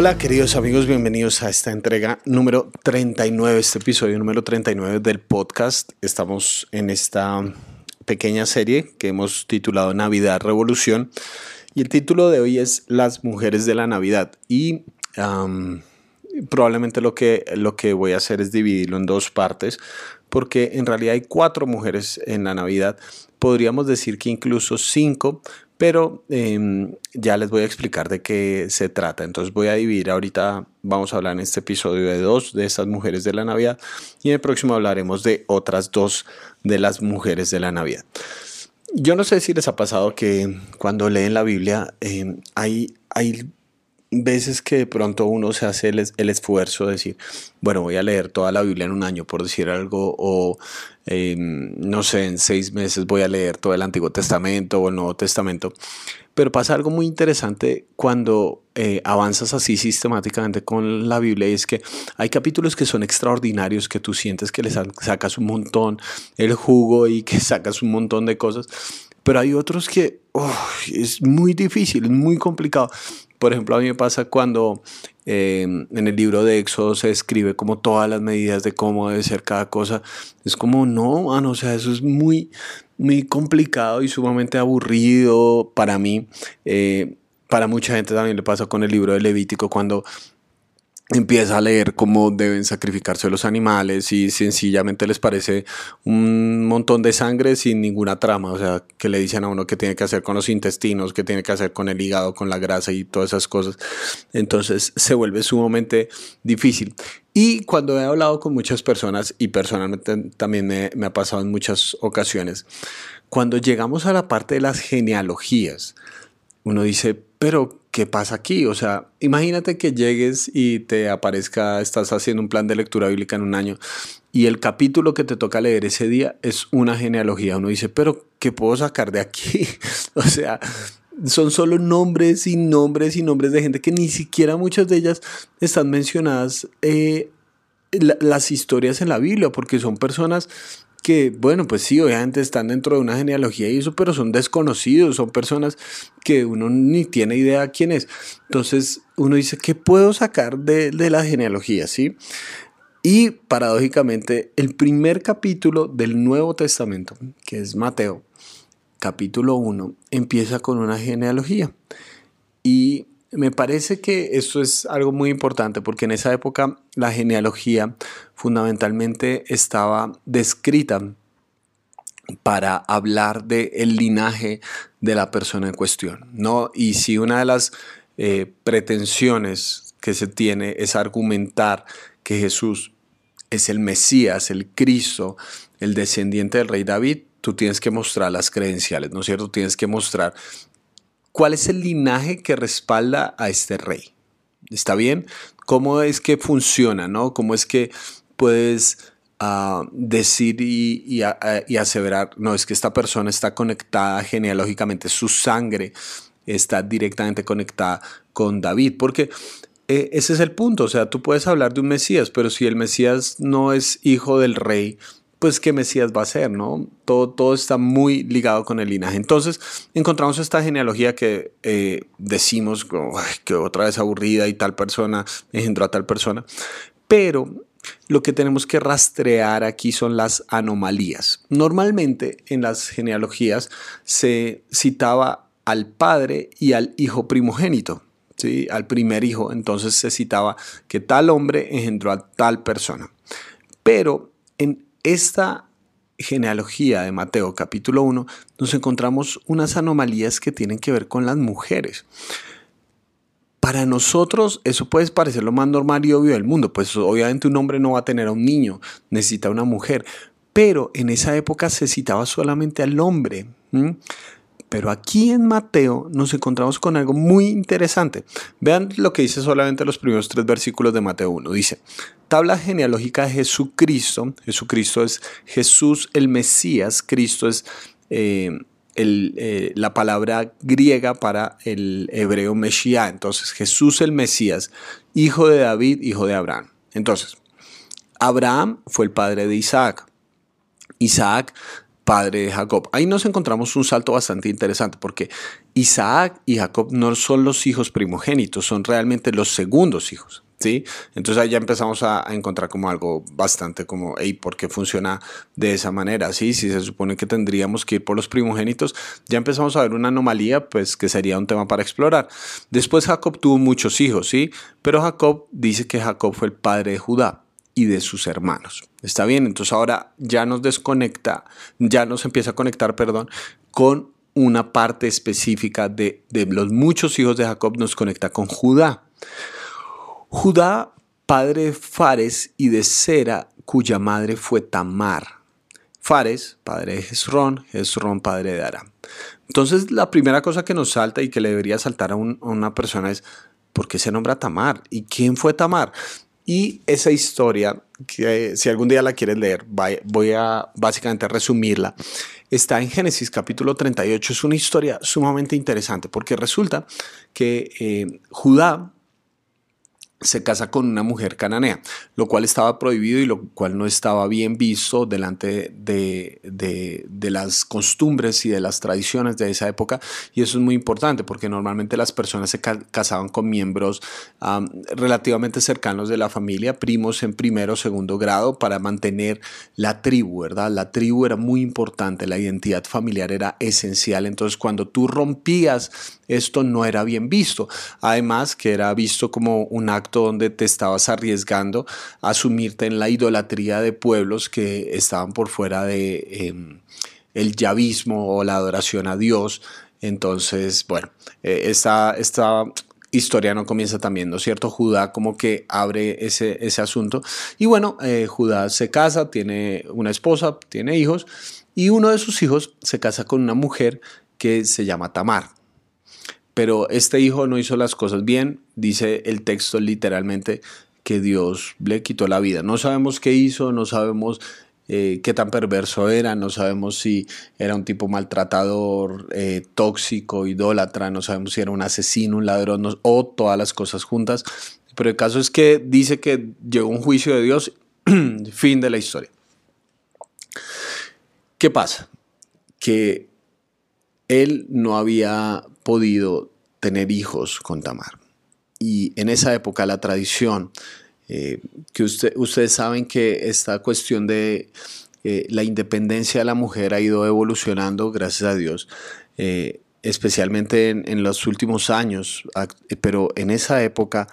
Hola queridos amigos, bienvenidos a esta entrega número 39, este episodio número 39 del podcast. Estamos en esta pequeña serie que hemos titulado Navidad Revolución y el título de hoy es Las mujeres de la Navidad y probablemente lo que, lo que voy a hacer es dividirlo en dos partes porque en realidad hay cuatro mujeres en la Navidad, podríamos decir que incluso cinco, pero em, ya les voy a explicar de qué se trata. Entonces voy a dividir ahorita, vamos a hablar en este episodio de dos de estas mujeres de la Navidad y en el próximo hablaremos de otras dos de las mujeres de la Navidad. Yo no sé si les ha pasado que cuando leen la Biblia em, hay, hay veces que de pronto uno se hace el, el, esfuerzo de decir, bueno, voy a leer toda la Biblia en un año, por decir algo, o em, no sé, en seis meses voy a leer todo el Antiguo Testamento o el Nuevo Testamento. Pero pasa algo muy interesante cuando eh, avanzas así sistemáticamente con la Biblia y es que hay capítulos que son extraordinarios, que tú sientes que les sacas un montón el jugo y que sacas un montón de cosas. Pero hay otros que es muy difícil, es muy complicado. Por ejemplo, a mí me pasa cuando em, en el libro de Éxodo se escribe como todas las medidas de cómo debe ser cada cosa. Es como, no, o sea, eso es muy, muy complicado y sumamente aburrido para mí. Eh, para mucha gente también le pasa con el libro de Levítico cuando empieza a leer cómo deben sacrificarse los animales y sencillamente les parece un montón de sangre sin ninguna trama, o sea, que le dicen a uno qué tiene que hacer con los intestinos, qué tiene que hacer con el hígado, con la grasa y todas esas cosas. Entonces se vuelve sumamente difícil. Y cuando he hablado con muchas personas, y personalmente también me, me ha pasado en muchas ocasiones, cuando llegamos a la parte de las genealogías, uno dice, pero ¿qué pasa aquí? O sea, imagínate que llegues y te aparezca, estás haciendo un plan de lectura bíblica en un año y el capítulo que te toca leer ese día es una genealogía. Uno dice, pero ¿qué puedo sacar de aquí? o sea, son solo nombres y nombres y nombres de gente que ni siquiera muchas de ellas están mencionadas eh, las historias en la Biblia, porque son personas que, bueno, pues sí, obviamente están dentro de una genealogía y eso, pero son desconocidos, son personas que uno ni tiene idea quién es. Entonces uno dice, ¿qué puedo sacar de, de la genealogía? ¿sí? Y paradójicamente, el primer capítulo del Nuevo Testamento, que es Mateo, capítulo 1, empieza con una genealogía. Y me parece que esto es algo muy importante porque en esa época la genealogía fundamentalmente estaba descrita para hablar del el linaje de la persona en cuestión. ¿no? Y si una de las eh, pretensiones que se tiene es argumentar que Jesús es el Mesías, el Cristo, el descendiente del rey David, tú tienes que mostrar las credenciales, ¿no es cierto? Tienes que mostrar ¿Cuál es el linaje que respalda a este rey? ¿Está bien? ¿Cómo es que funciona? ¿no? ¿Cómo es que puedes ah, decir y, y, aseverar, no, es que esta persona está conectada genealógicamente, su sangre está directamente conectada con David? Porque eh, ese es el punto, o sea, tú puedes hablar de un Mesías, pero si el Mesías no es hijo del rey, pues qué Mesías va a ser, ¿no? Todo, todo está muy ligado con el linaje. Entonces encontramos esta genealogía que eh, decimos que otra vez aburrida y tal persona engendró a tal persona, pero lo que tenemos que rastrear aquí son las anomalías. Normalmente en las genealogías se citaba al padre y al hijo primogénito. ¿sí? al primer hijo, entonces se citaba que tal hombre engendró a tal persona. Pero en esta genealogía de Mateo capítulo 1 nos encontramos unas anomalías que tienen que ver con las mujeres. Para nosotros eso puede parecer lo más normal y obvio del mundo, pues obviamente un hombre no va a tener a un niño, necesita una mujer, pero en esa época se citaba solamente al hombre. Pero aquí en Mateo nos encontramos con algo muy interesante. Vean lo que dice solamente los primeros tres versículos de Mateo 1. Dice, tabla genealógica de Jesucristo. Jesucristo es Jesús el Mesías. Cristo es eh, eh, la palabra griega para el hebreo Mesías. Entonces, Jesús el Mesías, hijo de David, hijo de Abraham. Entonces, Abraham fue el padre de Isaac. Isaac padre de Jacob. Ahí nos encontramos un salto bastante interesante porque Isaac y Jacob no son los hijos primogénitos, son realmente los segundos hijos. ¿Sí? Entonces ahí ya empezamos a, encontrar como algo bastante como, hey, ¿por qué funciona de esa manera? ¿Sí? Si se supone que tendríamos que ir por los primogénitos, ya empezamos a ver una anomalía, pues que sería un tema para explorar. Después Jacob tuvo muchos hijos, ¿sí? Pero Jacob dice que Jacob fue el padre de Judá y de sus hermanos. Está bien, entonces ahora ya nos desconecta, ya nos empieza a conectar, perdón, con una parte específica de, de los muchos hijos de Jacob, nos conecta con Judá. Judá, padre de Fares y de Sera, cuya madre fue Tamar. Fares, padre de Hezrón, Hezrón, padre de Aram. Entonces, la primera cosa que nos salta y que le debería saltar a, a una persona es, ¿por qué se nombra Tamar? ¿Y quién fue Tamar? Y esa historia, que si algún día la quieres leer, voy a básicamente resumirla, está en Génesis capítulo 38. Es una historia sumamente interesante porque resulta que eh, Judá se casa con una mujer cananea, lo cual estaba prohibido y lo cual no estaba bien visto delante de, de, las costumbres y de las tradiciones de esa época. Y eso es muy importante porque normalmente las personas se casaban con miembros relativamente cercanos de la familia, primos en primero o segundo grado, para mantener la tribu, ¿verdad? La tribu era muy importante, la identidad familiar era esencial. Entonces cuando tú rompías esto no era bien visto. Además que era visto como un acto donde te estabas arriesgando a sumirte en la idolatría de pueblos que estaban por fuera de em, el yavismo o la adoración a Dios. Entonces, bueno, eh, esta, esta historia no comienza también, ¿no es cierto? Judá como que abre ese, ese asunto. Y bueno, eh, Judá se casa, tiene una esposa, tiene hijos, y uno de sus hijos se casa con una mujer que se llama Tamar pero este hijo no hizo las cosas bien, dice el texto literalmente que Dios le quitó la vida. No sabemos qué hizo, no sabemos eh, qué tan perverso era, no sabemos si era un tipo maltratador, eh, tóxico, idólatra, no sabemos si era un asesino, un ladrón o todas las cosas juntas. Pero el caso es que dice que llegó un juicio de Dios, fin de la historia. ¿Qué pasa? Que él no había podido tener hijos con Tamar. Y en esa época la tradición, eh, que ustedes saben que esta cuestión de eh, la independencia de la mujer ha ido evolucionando, gracias a Dios, eh, especialmente en, en, los últimos años, pero en esa época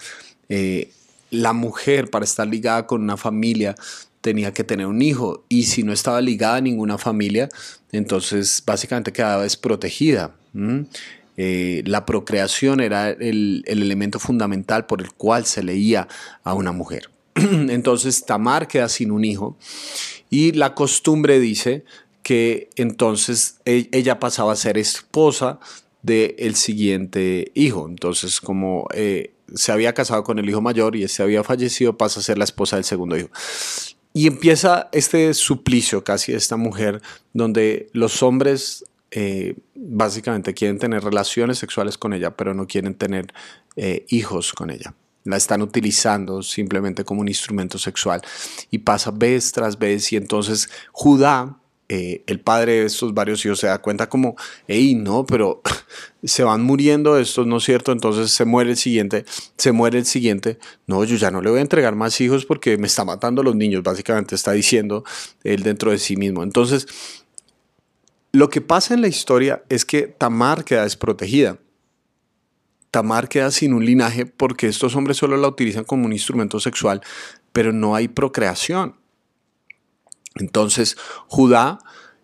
la mujer para estar ligada con una familia tenía que tener un hijo y si no estaba ligada a ninguna familia, entonces básicamente quedaba desprotegida. Eh, la procreación era el, elemento fundamental por el cual se leía a una mujer. Entonces Tamar queda sin un hijo y la costumbre dice que entonces e, ella pasaba a ser esposa del siguiente hijo. Entonces como eh, se había casado con el hijo mayor y ese había fallecido, pasa a ser la esposa del segundo hijo. Y empieza este suplicio casi de esta mujer, donde los hombres eh, básicamente quieren tener relaciones sexuales con ella, pero no quieren tener eh, hijos con ella. La están utilizando simplemente como un instrumento sexual. Y pasa vez tras vez y entonces Judá eh, el padre de estos varios hijos se da cuenta como, hey, no, pero se van muriendo estos, ¿no es cierto? Entonces se muere el siguiente, se muere el siguiente. No, yo ya no le voy a entregar más hijos porque me está matando a los niños, básicamente está diciendo él dentro de sí mismo. Entonces, lo que pasa en la historia es que Tamar queda desprotegida. Tamar queda sin un linaje porque estos hombres solo la utilizan como un instrumento sexual, pero no hay procreación. Entonces Judá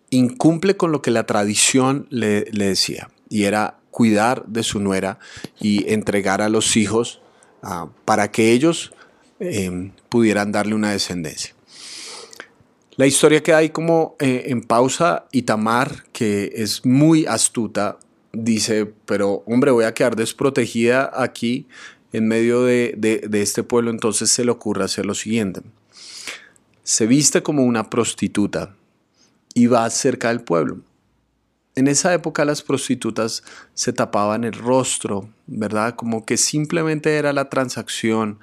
incumple con lo que la tradición le, decía, y era cuidar de su nuera y entregar a los hijos ah, para que ellos em, pudieran darle una descendencia. La historia queda ahí como eh, en pausa y Tamar, que es muy astuta, dice, pero hombre, voy a quedar desprotegida aquí en medio de este pueblo, entonces se le ocurre hacer lo siguiente se viste como una prostituta y va cerca del pueblo. En esa época las prostitutas se tapaban el rostro, ¿verdad? Como que simplemente era la transacción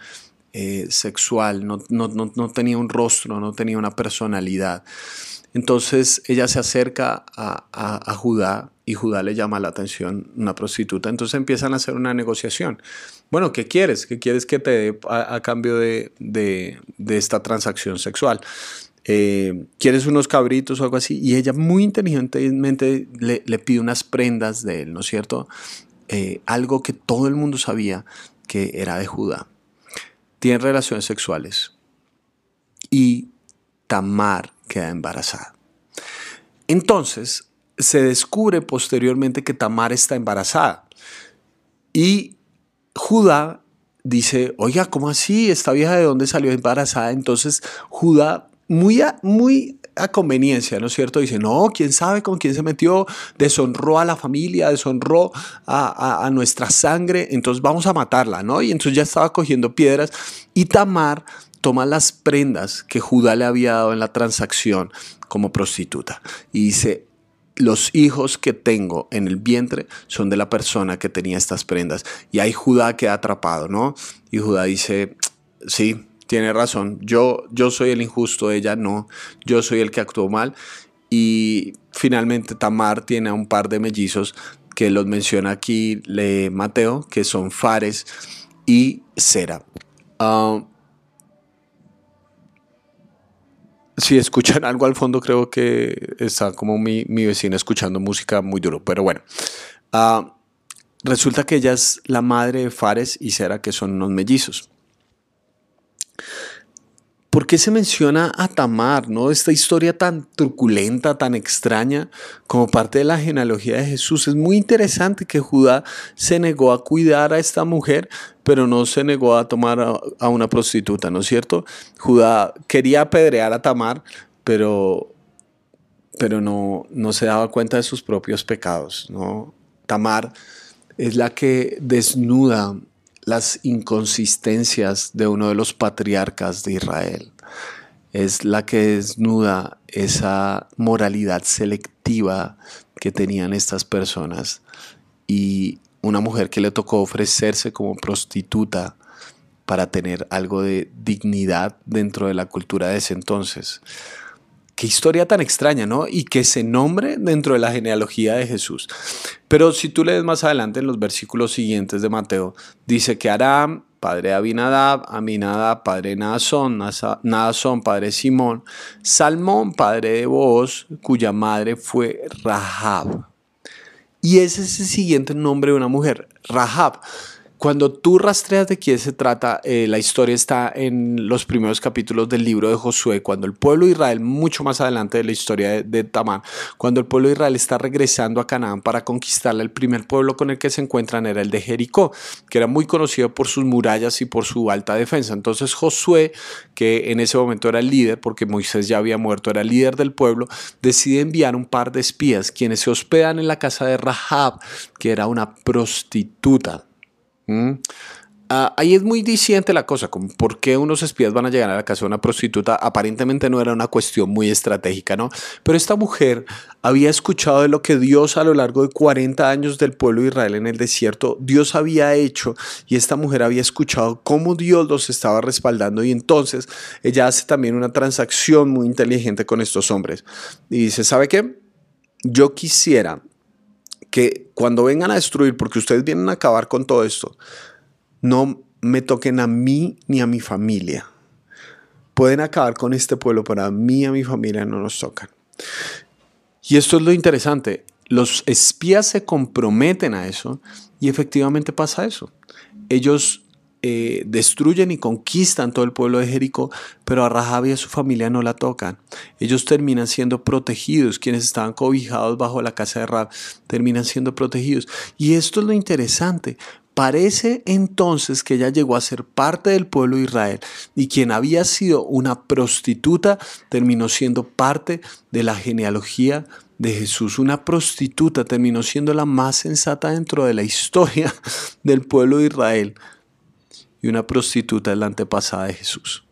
eh, sexual, no, no, tenía un rostro, no tenía una personalidad. Entonces ella se acerca a, Judá y Judá le llama la atención una prostituta. Entonces empiezan a hacer una negociación. Bueno, ¿qué quieres? ¿Qué quieres que te dé a, cambio de, esta transacción sexual? Eh, ¿Quieres unos cabritos o algo así? Y ella muy inteligentemente le, pide unas prendas de él, ¿no es cierto? Eh, algo que todo el mundo sabía que era de Judá. Tienen relaciones sexuales y Tamar queda embarazada. Entonces, se descubre posteriormente que Tamar está embarazada. Y Judá dice, oiga, ¿cómo así? ¿Esta vieja de dónde salió embarazada? Entonces Judá, muy muy a conveniencia, ¿no es cierto? Dice, no, quién sabe con quién se metió, deshonró a la familia, deshonró a, nuestra sangre, entonces vamos a matarla, ¿no? Y entonces ya estaba cogiendo piedras y Tamar toma las prendas que Judá le había dado en la transacción como prostituta y dice, los hijos que tengo en el vientre son de la persona que tenía estas prendas. Y ahí Judá queda atrapado, ¿no? Y Judá dice, sí, tiene razón, yo, yo soy el injusto, ella no, yo soy el que actuó mal. Y finalmente Tamar tiene a un par de mellizos que los menciona aquí le Mateo, que son Fares y Sera. Ah, si escuchan algo al fondo, creo que está como mi, mi vecina escuchando música muy duro. Pero bueno, ah, resulta que ella es la madre de Fares y Sera, que son unos mellizos. ¿Por qué se menciona a Tamar, no? Esta historia tan truculenta, tan extraña, como parte de la genealogía de Jesús. Es muy interesante que Judá se negó a cuidar a esta mujer, pero no se negó a tomar a, una prostituta, ¿no es cierto? Judá quería apedrear a Tamar, pero, pero no, no se daba cuenta de sus propios pecados, ¿no? Tamar es la que desnuda las inconsistencias de uno de los patriarcas de Israel. Es la que desnuda esa moralidad selectiva que tenían estas personas. Y una mujer que le tocó ofrecerse como prostituta para tener algo de dignidad dentro de la cultura de ese entonces. Qué historia tan extraña, ¿no? Y que se nombre dentro de la genealogía de Jesús. Pero si tú lees más adelante en los versículos siguientes de Mateo, dice que Aram, padre de Abinadab, Aminadab, padre de Naasón, Naasón, padre de Simón, Salmón, padre de Boaz, cuya madre fue Rahab. Y ese es el siguiente nombre de una mujer, Rahab. Cuando tú rastreas de quién se trata, eh, la historia está en los primeros capítulos del libro de Josué, cuando el pueblo de Israel, mucho más adelante de la historia de, de Tamar, cuando el pueblo de Israel está regresando a Canaán para conquistarla, el primer pueblo con el que se encuentran era el de Jericó, que era muy conocido por sus murallas y por su alta defensa. Entonces Josué, que en ese momento era el líder, porque Moisés ya había muerto, era el líder del pueblo, decide enviar un par de espías, quienes se hospedan en la casa de Rahab, que era una prostituta. Mm. Ah, ahí es muy diciente la cosa, por qué unos espías van a llegar a la casa de una prostituta, aparentemente no era una cuestión muy estratégica, ¿no? Pero esta mujer había escuchado de lo que Dios a lo largo de 40 años del pueblo de Israel en el desierto, Dios había hecho y esta mujer había escuchado cómo Dios los estaba respaldando y entonces ella hace también una transacción muy inteligente con estos hombres y dice, ¿sabe qué? Yo quisiera que cuando vengan a destruir, porque ustedes vienen a acabar con todo esto, no me toquen a mí ni a mi familia. Pueden acabar con este pueblo, pero a mí y a mi familia no nos tocan. Y esto es lo interesante. Los espías se comprometen a eso y efectivamente pasa eso. Ellos eh, destruyen y conquistan todo el pueblo de Jericó, pero a Rahab y a su familia no la tocan. Ellos terminan siendo protegidos, quienes estaban cobijados bajo la casa de Rahab, terminan siendo protegidos. Y esto es lo interesante. Parece entonces que ella llegó a ser parte del pueblo de Israel y quien había sido una prostituta terminó siendo parte de la genealogía de Jesús. Una prostituta terminó siendo la más sensata dentro de la historia del pueblo de Israel y una prostituta es la antepasada de Jesús.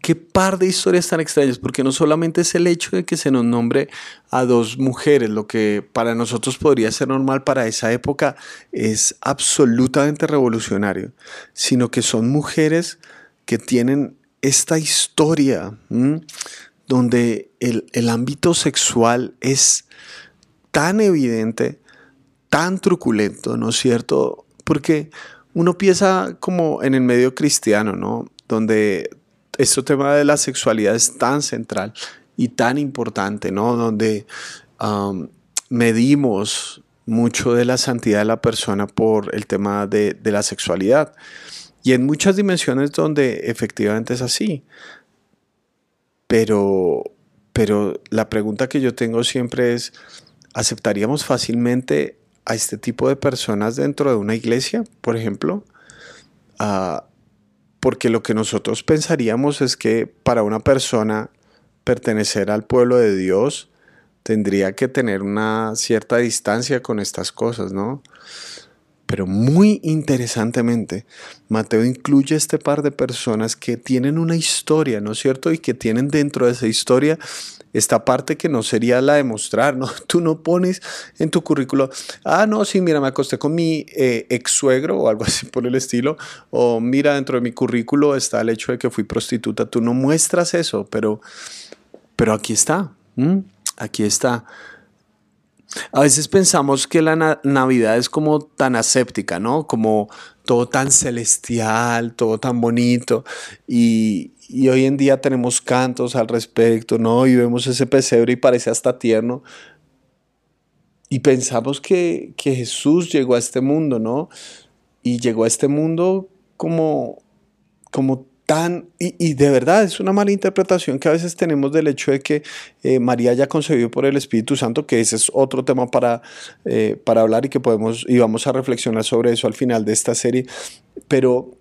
Qué par de historias tan extrañas, porque no solamente es el hecho de que se nos nombre a dos mujeres, lo que para nosotros podría ser normal para esa época es absolutamente revolucionario, sino que son mujeres que tienen esta historia donde el, el ámbito sexual es tan evidente, tan truculento, ¿no es cierto? Porque uno piensa como en el medio cristiano, ¿no? Donde este tema de la sexualidad es tan central y tan importante, ¿no? Donde medimos mucho de la santidad de la persona por el tema de, de, la sexualidad. Y en muchas dimensiones donde efectivamente es así. Pero, pero la pregunta que yo tengo siempre es, ¿aceptaríamos fácilmente a este tipo de personas dentro de una iglesia, por ejemplo? Uh, porque lo que nosotros pensaríamos es que para una persona pertenecer al pueblo de Dios tendría que tener una cierta distancia con estas cosas, ¿no? Pero muy interesantemente, Mateo incluye este par de personas que tienen una historia, ¿no es cierto? Y que tienen dentro de esa historia esta parte que no sería la de mostrar, ¿no? Tú no pones en tu currículo, ah, no, sí, mira, me acosté con mi eh, ex suegro o algo así por el estilo, o mira, dentro de mi currículo está el hecho de que fui prostituta, tú no muestras eso, pero, pero aquí está, aquí está. A veces pensamos que la Navidad es como tan aséptica, ¿no? Como todo tan celestial, todo tan bonito. Y, hoy en día tenemos cantos al respecto, ¿no? Y vemos ese pesebre y parece hasta tierno. Y pensamos que, que Jesús llegó a este mundo, ¿no? Y llegó a este mundo como, como tan, y, de verdad es una mala interpretación que a veces tenemos del hecho de que eh, María haya concebido por el Espíritu Santo, que ese es otro tema para, eh, para hablar y que podemos, y vamos a reflexionar sobre eso al final de esta serie, pero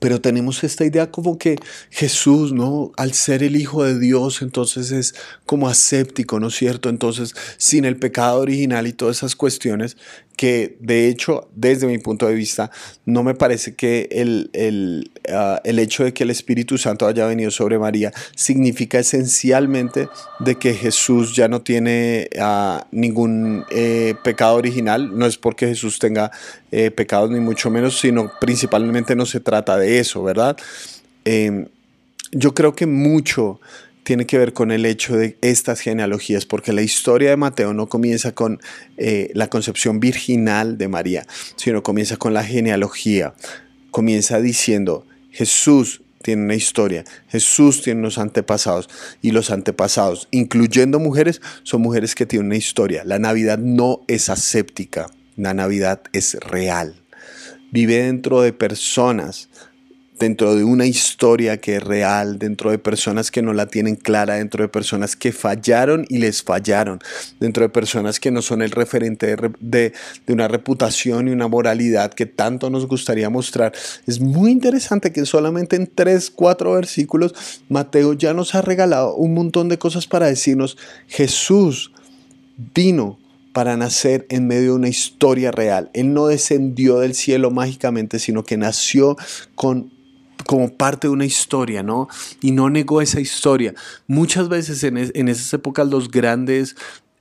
pero tenemos esta idea como que Jesús, ¿no? Al ser el Hijo de Dios, entonces es como aséptico, ¿no es cierto? Entonces, sin el pecado original y todas esas cuestiones, que de hecho, desde mi punto de vista, no me parece que el, el, ah, el hecho de que el Espíritu Santo haya venido sobre María significa esencialmente de que Jesús ya no tiene uh, ningún eh, pecado original. No es porque Jesús tenga eh, pecados ni mucho menos, sino principalmente no se trata de eso, ¿verdad? Eh, yo creo que mucho tiene que ver con el hecho de estas genealogías, porque la historia de Mateo no comienza con eh, la concepción virginal de María, sino comienza con la genealogía. Comienza diciendo, Jesús tiene una historia, Jesús tiene unos antepasados y los antepasados, incluyendo mujeres, son mujeres que tienen una historia. La Navidad no es aséptica, la Navidad es real. Vive dentro de personas dentro de una historia que es real, dentro de personas que no la tienen clara, dentro de personas que fallaron y les fallaron, dentro de personas que no son el referente de, una reputación y una moralidad que tanto nos gustaría mostrar. Es muy interesante que solamente en tres, cuatro versículos Mateo ya nos ha regalado un montón de cosas para decirnos, Jesús vino para nacer en medio de una historia real. Él no descendió del cielo mágicamente, sino que nació con como parte de una historia, ¿no? Y no negó esa historia. Muchas veces en, esas épocas los grandes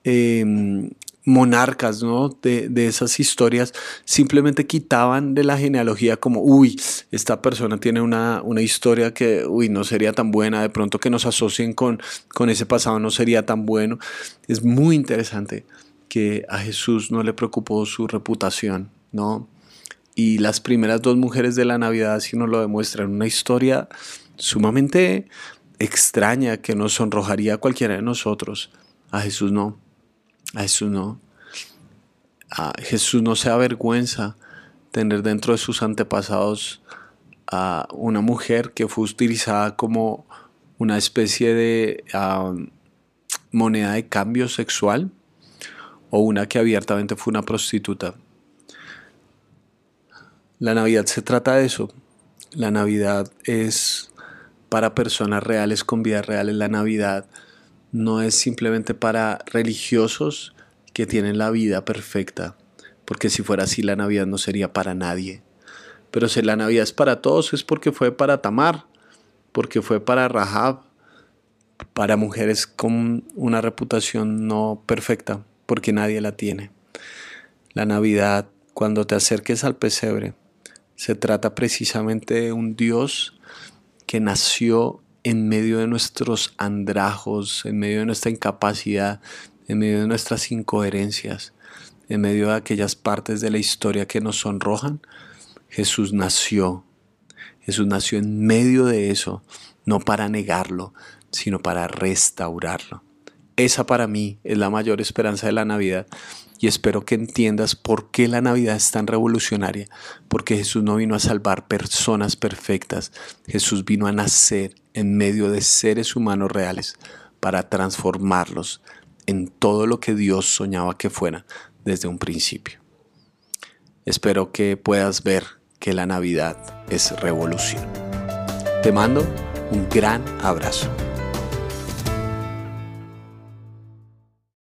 em, monarcas, ¿no? De, esas historias simplemente quitaban de la genealogía como, uy, esta persona tiene una, historia que, uy, no sería tan buena, de pronto que nos asocien con, con ese pasado no sería tan bueno. Es muy interesante que a Jesús no le preocupó su reputación, ¿no? Y las primeras dos mujeres de la Navidad así nos lo demuestran. Una historia sumamente extraña que nos sonrojaría a cualquiera de nosotros. A Jesús no. A Jesús no. A Jesús no se avergüenza tener dentro de sus antepasados a una mujer que fue utilizada como una especie de moneda de cambio sexual o una que abiertamente fue una prostituta. La Navidad se trata de eso. La Navidad es para personas reales con vida reales. La Navidad no es simplemente para religiosos que tienen la vida perfecta, porque si fuera así la Navidad no sería para nadie. Pero si la Navidad es para todos es porque fue para Tamar, porque fue para Rahab, para mujeres con una reputación no perfecta, porque nadie la tiene. La Navidad, cuando te acerques al pesebre, se trata precisamente de un Dios que nació en medio de nuestros andrajos, en medio de nuestra incapacidad, en medio de nuestras incoherencias, en medio de aquellas partes de la historia que nos sonrojan, Jesús nació. Jesús nació en medio de eso, no para negarlo, sino para restaurarlo. Esa para mí es la mayor esperanza de la Navidad y espero que entiendas por qué la Navidad es tan revolucionaria, porque Jesús no vino a salvar personas perfectas, Jesús vino a nacer en medio de seres humanos reales para transformarlos en todo lo que Dios soñaba que fuera desde un principio. Espero que puedas ver que la Navidad es revolución. Te mando un gran abrazo.